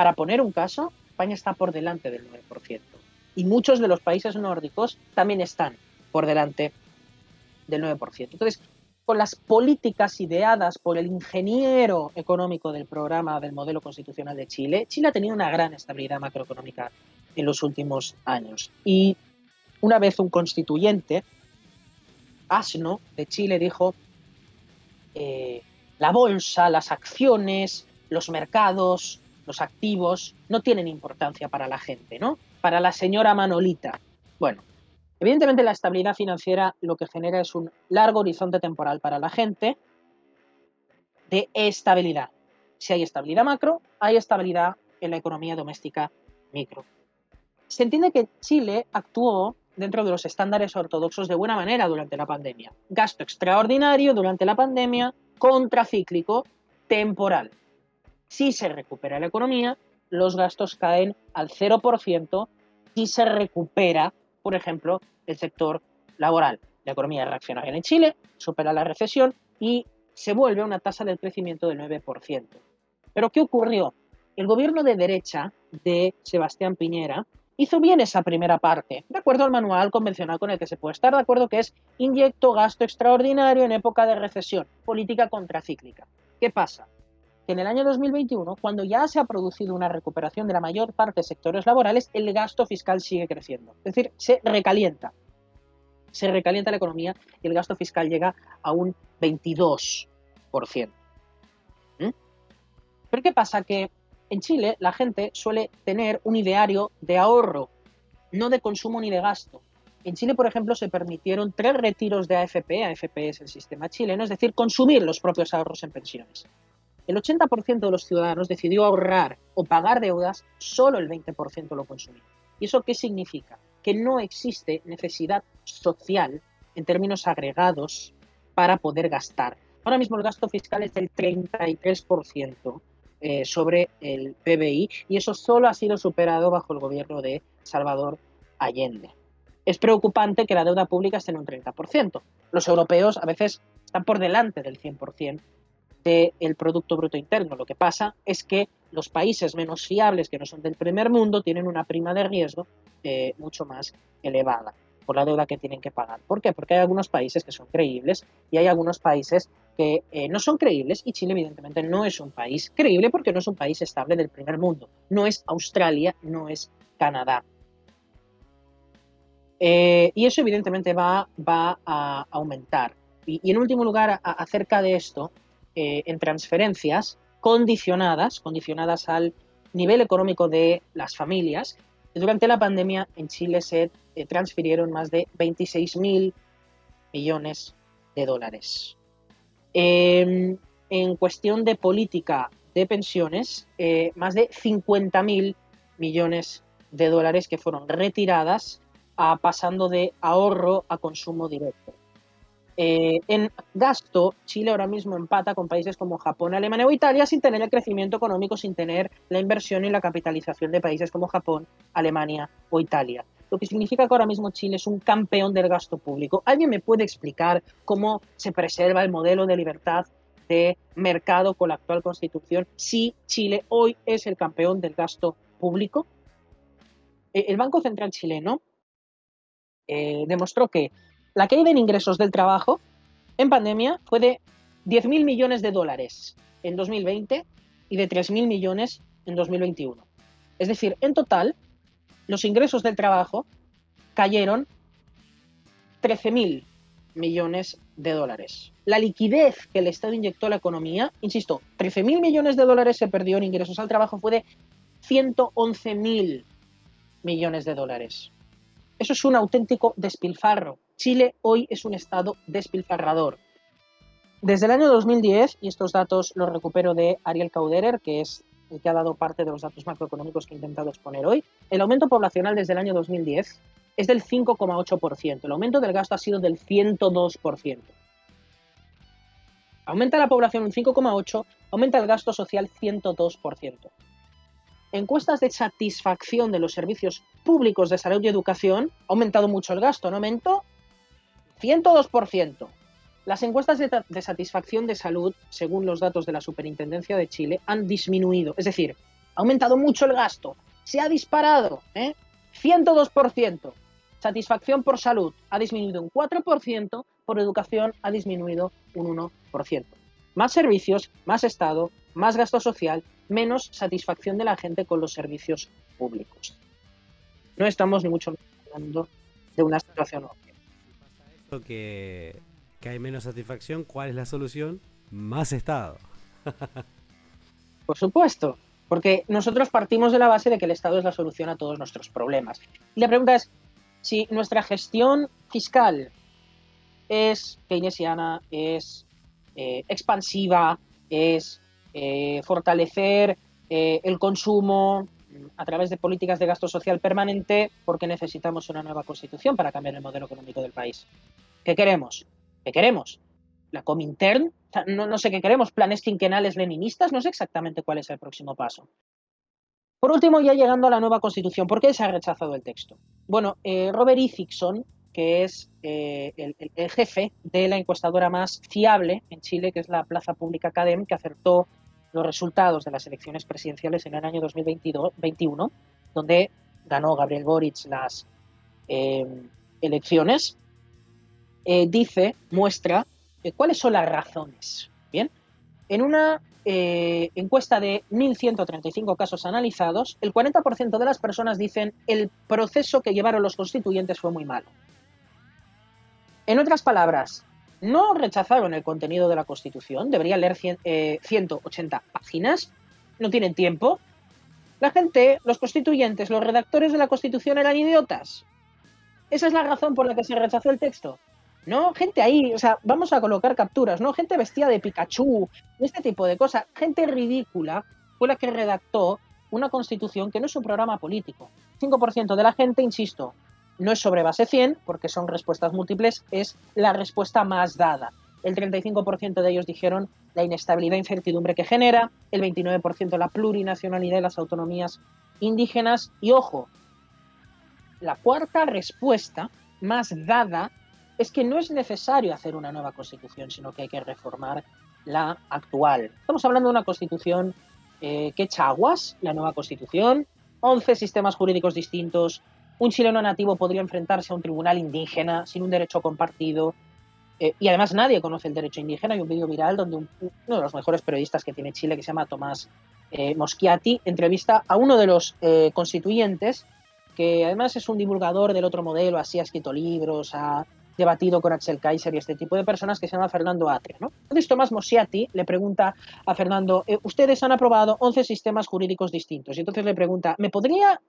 Para poner un caso, España está por delante del 9%. Y muchos de los países nórdicos también están por delante del 9%. Entonces, con las políticas ideadas por el ingeniero económico del programa del modelo constitucional de Chile, Chile ha tenido una gran estabilidad macroeconómica en los últimos años. Y una vez un constituyente, asno de Chile dijo, eh, la bolsa, las acciones, los mercados, los activos, no tienen importancia para la gente, ¿no? Para la señora Manolita. Bueno, evidentemente la estabilidad financiera lo que genera es un largo horizonte temporal para la gente de estabilidad. Si hay estabilidad macro, hay estabilidad en la economía doméstica micro. Se entiende que Chile actuó dentro de los estándares ortodoxos de buena manera durante la pandemia. Gasto extraordinario durante la pandemia, contracíclico, temporal. Si se recupera la economía, los gastos caen al 0% si se recupera, por ejemplo, el sector laboral. La economía reacciona bien en Chile, supera la recesión y se vuelve a una tasa de crecimiento del 9%. Pero ¿qué ocurrió? El gobierno de derecha de Sebastián Piñera hizo bien esa primera parte, de acuerdo al manual convencional con el que se puede estar de acuerdo, que es inyecto gasto extraordinario en época de recesión, política contracíclica. ¿Qué pasa? Que en el año 2021, cuando ya se ha producido una recuperación de la mayor parte de sectores laborales, el gasto fiscal sigue creciendo. Es decir, se recalienta. Se recalienta la economía y el gasto fiscal llega a un 22%. ¿Mm? ¿Pero qué pasa? Que en Chile la gente suele tener un ideario de ahorro, no de consumo ni de gasto. En Chile, por ejemplo, se permitieron tres retiros de AFP, AFP es el sistema chileno, es decir, consumir los propios ahorros en pensiones. El 80% de los ciudadanos decidió ahorrar o pagar deudas, solo el 20% lo consumió. ¿Y eso qué significa? Que no existe necesidad social en términos agregados para poder gastar. Ahora mismo el gasto fiscal es del 33%, eh, sobre el PBI y eso solo ha sido superado bajo el gobierno de Salvador Allende. Es preocupante que la deuda pública esté en un 30%. Los europeos a veces están por delante del 100% del Producto Bruto Interno. Lo que pasa es que los países menos fiables, que no son del primer mundo, tienen una prima de riesgo eh, mucho más elevada por la deuda que tienen que pagar. ¿Por qué? Porque hay algunos países que son creíbles y hay algunos países que eh, no son creíbles y Chile evidentemente no es un país creíble porque no es un país estable del primer mundo. No es Australia, no es Canadá. Eh, y eso evidentemente va, va a aumentar. Y, en último lugar, acerca de esto, eh, en transferencias condicionadas, condicionadas al nivel económico de las familias, durante la pandemia en Chile se transfirieron más de 26 mil millones de dólares. Em, en cuestión de política de pensiones, eh, más de 50.000 millones de dólares que fueron retiradas pasando de ahorro a consumo directo. Eh, en gasto, Chile ahora mismo empata con países como Japón, Alemania o Italia sin tener el crecimiento económico, sin tener la inversión y la capitalización de países como Japón, Alemania o Italia lo que significa que ahora mismo Chile es un campeón del gasto público. ¿Alguien me puede explicar cómo se preserva el modelo de libertad de mercado con la actual constitución si Chile hoy es el campeón del gasto público? Eh, el Banco Central chileno eh, demostró que la caída en ingresos del trabajo en pandemia fue de 10.000 millones de dólares en 2020 y de 3.000 millones en 2021. Es decir, en total, los ingresos del trabajo cayeron 13.000 millones de dólares. La liquidez que el Estado inyectó a la economía, insisto, 13.000 millones de dólares se perdió en ingresos al trabajo, fue de 111.000 millones de dólares. Eso es un auténtico despilfarro. Chile hoy es un Estado despilfarrador. Desde el año 2010, y estos datos los recupero de Ariel Cauderer, que es el que ha dado parte de los datos macroeconómicos que he intentado exponer hoy, el aumento poblacional desde el año 2010 es del 5,8%. El aumento del gasto ha sido del 102%. Aumenta la población un 5,8%, aumenta el gasto social 102%. Encuestas de satisfacción de los servicios públicos de salud y educación, ha aumentado mucho el gasto, ¿no aumentó? 102%. Las encuestas de, satisfacción de salud, según los datos de la Superintendencia de Chile, han disminuido. Es decir, ha aumentado mucho el gasto. Se ha disparado. ¿eh? 102%. Satisfacción por salud ha disminuido un 4%, por educación ha disminuido un 1%. Más servicios, más Estado, más gasto social, menos satisfacción de la gente con los servicios públicos. No estamos ni mucho hablando de una situación que, hay menos satisfacción, ¿cuál es la solución? Más Estado. Por supuesto, porque nosotros partimos de la base de que el Estado es la solución a todos nuestros problemas. Y la pregunta es, si nuestra gestión fiscal es keynesiana, es eh, expansiva, es eh, fortalecer eh, el consumo a través de políticas de gasto social permanente, porque necesitamos una nueva constitución para cambiar el modelo económico del país. ¿Qué queremos? ¿Qué queremos? ¿La Comintern? no, no sé qué queremos, planes quinquenales leninistas, no sé exactamente cuál es el próximo paso. Por último, ya llegando a la nueva constitución, ¿por qué se ha rechazado el texto? Bueno, Robert Ifickson, que es eh, el, jefe de la encuestadora más fiable en Chile, que es la Plaza Pública Academ, que acertó los resultados de las elecciones presidenciales en el año 2021, donde ganó Gabriel Boric las eh, elecciones, eh, dice, muestra cuáles son las razones. Bien, en una encuesta de 1.135 casos analizados, el 40% de las personas dicen el proceso que llevaron los constituyentes fue muy malo. En otras palabras, no rechazaron el contenido de la Constitución, deberían leer 180 eh, páginas, no tienen tiempo. La gente, los constituyentes, los redactores de la Constitución eran idiotas. Esa es la razón por la que se rechazó el texto. No, gente ahí, o sea, vamos a colocar capturas, ¿no? Gente vestida de Pikachu, este tipo de cosas. Gente ridícula fue la que redactó una constitución que no es un programa político. 5% de la gente, insisto, no es sobre base 100, porque son respuestas múltiples, es la respuesta más dada. El 35% de ellos dijeron la inestabilidad e incertidumbre que genera, el 29% la plurinacionalidad y las autonomías indígenas. Y ojo, la cuarta respuesta más dada es que no es necesario hacer una nueva constitución, sino que hay que reformar la actual. Estamos hablando de una constitución eh, que echa aguas, la nueva constitución, 11 sistemas jurídicos distintos, un chileno nativo podría enfrentarse a un tribunal indígena sin un derecho compartido. Eh, y además nadie conoce el derecho indígena. Hay un vídeo viral donde uno de los mejores periodistas que tiene Chile, que se llama Tomás eh, Moschiati, entrevista a uno de los eh, constituyentes, que además es un divulgador del otro modelo, así ha escrito libros, ha debatido con Axel Kaiser y este tipo de personas, que se llama Fernando Atria. ¿no? Entonces Tomás Moschiati le pregunta a Fernando, ustedes han aprobado 11 sistemas jurídicos distintos. Y entonces le pregunta, ¿me podría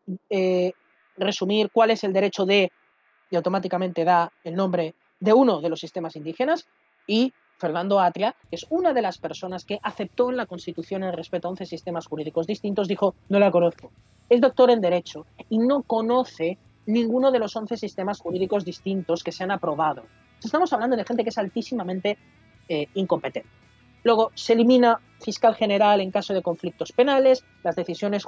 resumir cuál es el derecho de, y automáticamente da el nombre de uno de los sistemas indígenas, y Fernando Atria, que es una de las personas que aceptó en la Constitución el respeto a 11 sistemas jurídicos distintos, dijo, no la conozco. Es doctor en Derecho y no conoce ninguno de los 11 sistemas jurídicos distintos que se han aprobado. Estamos hablando de gente que es altísimamente eh, incompetente. Luego se elimina fiscal general en caso de conflictos penales, las decisiones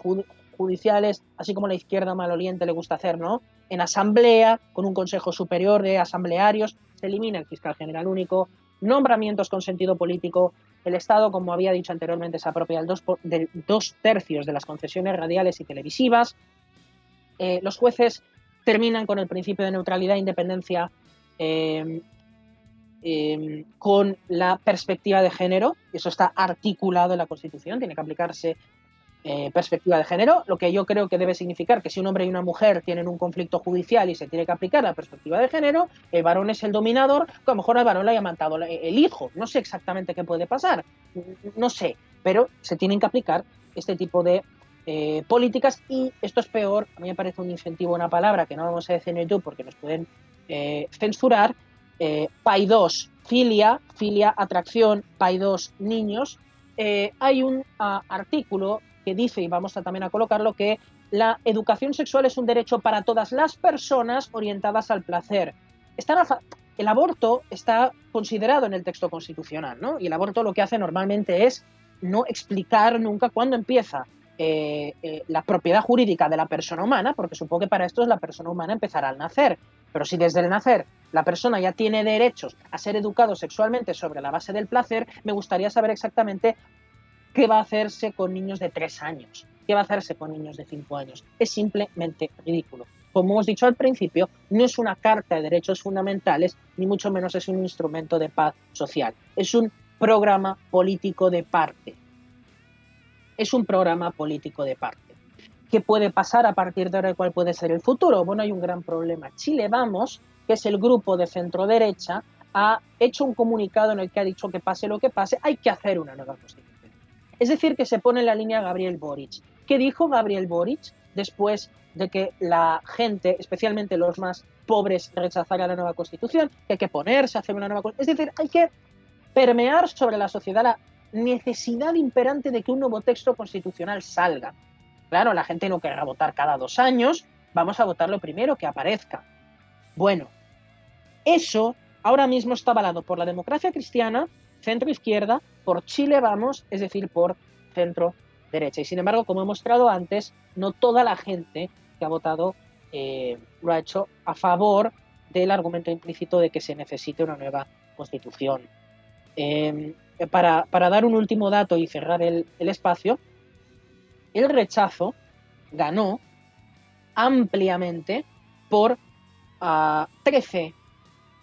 judiciales, así como la izquierda maloliente le gusta hacer, ¿no? En asamblea, con un consejo superior de asamblearios, se elimina el fiscal general único, nombramientos con sentido político, el Estado, como había dicho anteriormente, se apropia del dos, tercios de las concesiones radiales y televisivas, eh, los jueces terminan con el principio de neutralidad e independencia eh, eh, con la perspectiva de género, eso está articulado en la Constitución, tiene que aplicarse eh, perspectiva de género, lo que yo creo que debe significar que si un hombre y una mujer tienen un conflicto judicial y se tiene que aplicar la perspectiva de género, el varón es el dominador, que a lo mejor al varón le haya matado el hijo, no sé exactamente qué puede pasar, no sé, pero se tienen que aplicar este tipo de eh, políticas y esto es peor, a mí me parece un incentivo, una palabra que no vamos a decir en YouTube porque nos pueden eh, censurar, eh, PAI 2, filia, filia, atracción, PAI 2, niños, hay un ah, artículo que dice, y vamos también a colocarlo, que la educación sexual es un derecho para todas las personas orientadas al placer. el aborto está considerado en el texto constitucional, ¿no? Y el aborto lo que hace normalmente es no explicar nunca cuándo empieza eh, eh, la propiedad jurídica de la persona humana, porque supongo que para esto es la persona humana empezará al nacer. Pero si desde el nacer la persona ya tiene derechos a ser educado sexualmente sobre la base del placer, me gustaría saber exactamente ¿Qué va a hacerse con niños de 3 años? ¿Qué va a hacerse con niños de 5 años? Es simplemente ridículo. Como hemos dicho al principio, no es una carta de derechos fundamentales, ni mucho menos es un instrumento de paz social. Es un programa político de parte. Es un programa político de parte. ¿Qué puede pasar a partir de ahora? ¿Cuál puede ser el futuro? Bueno, hay un gran problema. Chile Vamos que es el grupo de centro derecha, ha hecho un comunicado en el que ha dicho que pase lo que pase, hay que hacer una nueva constitución. Es decir, que se pone en la línea Gabriel Boric. ¿Qué dijo Gabriel Boric después de que la gente, especialmente los más pobres, rechazara la nueva constitución? Que hay que ponerse a hacer una nueva constitución. Es decir, hay que permear sobre la sociedad la necesidad imperante de que un nuevo texto constitucional salga. Claro, la gente no querrá votar cada dos años, vamos a votar lo primero que aparezca. Bueno, eso ahora mismo está avalado por la democracia cristiana, centro izquierda, por Chile Vamos, es decir, por centro derecha. Y sin embargo, como he mostrado antes, no toda la gente que ha votado eh, lo ha hecho a favor del argumento implícito de que se necesite una nueva constitución. Em, para, dar un último dato y cerrar el, espacio, el rechazo ganó ampliamente por 13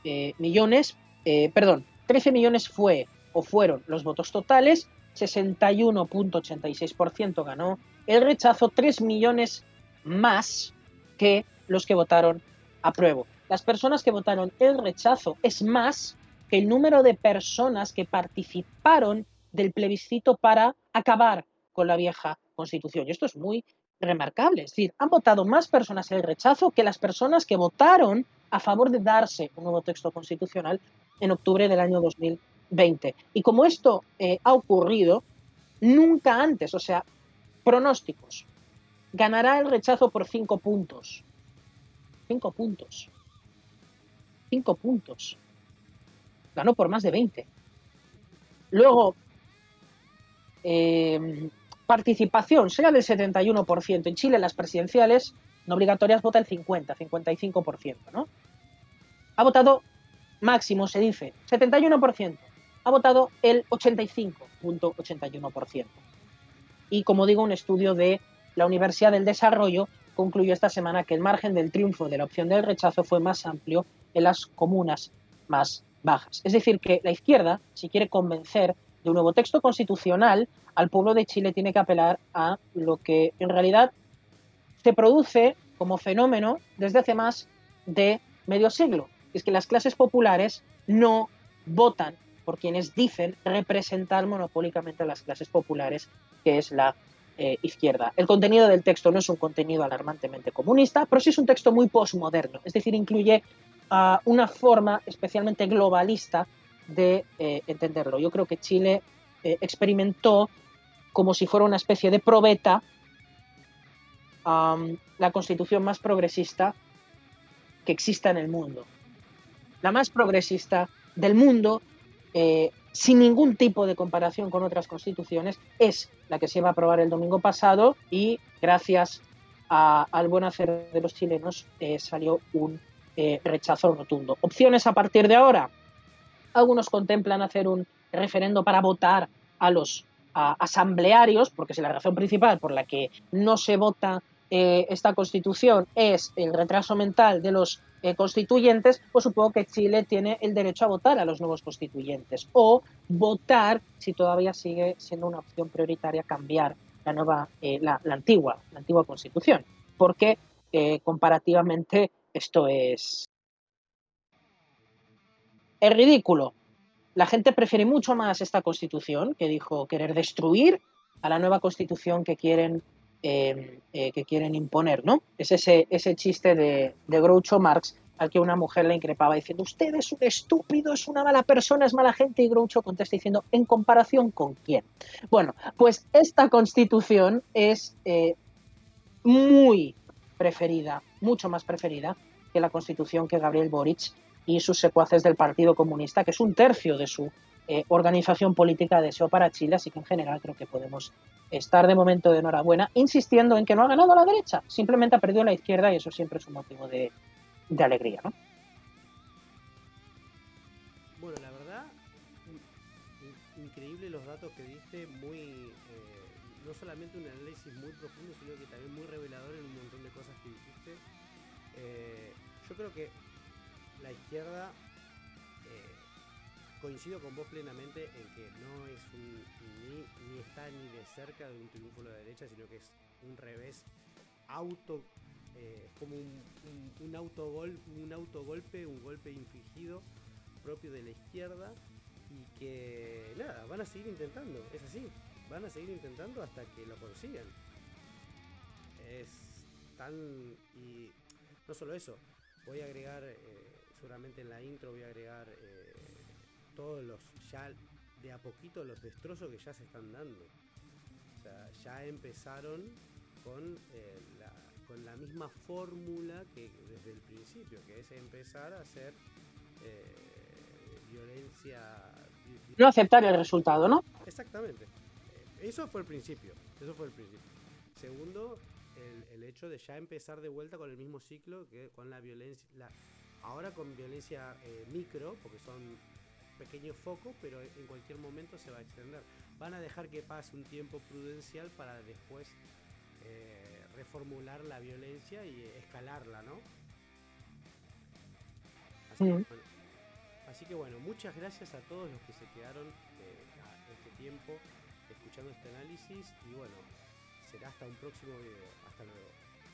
eh, millones, eh, perdón, 13 millones fue o fueron los votos totales, 61.86% ganó el rechazo, 3 millones más que los que votaron apruebo. Las personas que votaron el rechazo es más que el número de personas que participaron del plebiscito para acabar con la vieja constitución. Y esto es muy remarcable. Es decir, han votado más personas el rechazo que las personas que votaron a favor de darse un nuevo texto constitucional en octubre del año 2020. Y como esto eh, ha ocurrido, nunca antes, o sea, pronósticos, ganará el rechazo por cinco puntos. Cinco puntos. Cinco puntos ganó por más de 20. Luego, eh, participación, sea del 71%. En Chile las presidenciales no obligatorias vota el 50, 55%, ¿no? Ha votado máximo, se dice, 71%. Ha votado el 85.81%. Y como digo, un estudio de la Universidad del Desarrollo concluyó esta semana que el margen del triunfo de la opción del rechazo fue más amplio en las comunas más bajas. Es decir, que la izquierda, si quiere convencer de un nuevo texto constitucional, al pueblo de Chile tiene que apelar a lo que en realidad se produce como fenómeno desde hace más de medio siglo. Es que las clases populares no votan por quienes dicen representar monopólicamente a las clases populares, que es la eh, izquierda. El contenido del texto no es un contenido alarmantemente comunista, pero sí es un texto muy postmoderno, es decir, incluye a una forma especialmente globalista de eh, entenderlo. Yo creo que Chile eh, experimentó como si fuera una especie de probeta la constitución más progresista que exista en el mundo. La más progresista del mundo, eh, sin ningún tipo de comparación con otras constituciones, es la que se iba a aprobar el domingo pasado y gracias al buen hacer de los chilenos salió un eh, rechazo rotundo. Opciones a partir de ahora. Algunos contemplan hacer un referendo para votar a los asamblearios, porque es la razón principal por la que no se vota eh, esta constitución es el retraso mental de los eh, constituyentes, pues supongo que Chile tiene el derecho a votar a los nuevos constituyentes o votar, si todavía sigue siendo una opción prioritaria, cambiar la nueva, la, antigua, la antigua constitución, porque comparativamente esto es... Es ridículo. La gente prefiere mucho más esta constitución que dijo querer destruir a la nueva constitución que quieren, em, eh, que quieren imponer, ¿no? Es ese, ese chiste de, de Groucho Marx al que una mujer le increpaba diciendo, usted es un estúpido, es una mala persona, es mala gente, y Groucho contesta diciendo, ¿en comparación con quién? Bueno, pues esta constitución es eh, muy preferida, mucho más preferida que la constitución que Gabriel Boric y sus secuaces del Partido Comunista, que es un tercio de su eh, organización política deseó para Chile, así que en general creo que podemos estar de momento de enhorabuena, insistiendo en que no ha ganado la derecha, simplemente ha perdido la izquierda y eso siempre es un motivo de, alegría. ¿no? Bueno, la verdad, increíble los datos que diste, muy eh, no solamente un análisis muy profundo, sino que también muy revelador en un montón de cosas que dijiste. Eh, yo creo que la izquierda, coincido con vos plenamente en que no es un, ni, está ni de cerca de un triunfo de la derecha, sino que es un revés auto eh, como un, un, autogol, un autogolpe, un golpe infligido propio de la izquierda y que nada, van a seguir intentando, es así, van a seguir intentando hasta que lo consigan. Es tan... y no solo eso, voy a agregar, eh, seguramente en la intro voy a agregar eh, todos los, ya de a poquito los destrozos que ya se están dando. O sea, ya empezaron con, eh, la, con la misma fórmula que desde el principio, que es empezar a hacer violencia. No aceptar el resultado, ¿no? Exactamente. Eso fue el principio. Eso fue el principio. Segundo, el, hecho de ya empezar de vuelta con el mismo ciclo que con la violencia. ahora con violencia eh, micro, porque son pequeños focos, pero en cualquier momento se va a extender. Van a dejar que pase un tiempo prudencial para después eh, reformular la violencia y escalarla, ¿no? Así, que, bueno, muchas gracias a todos los que se quedaron eh, este tiempo escuchando este análisis y bueno, será hasta un próximo video. Hasta luego.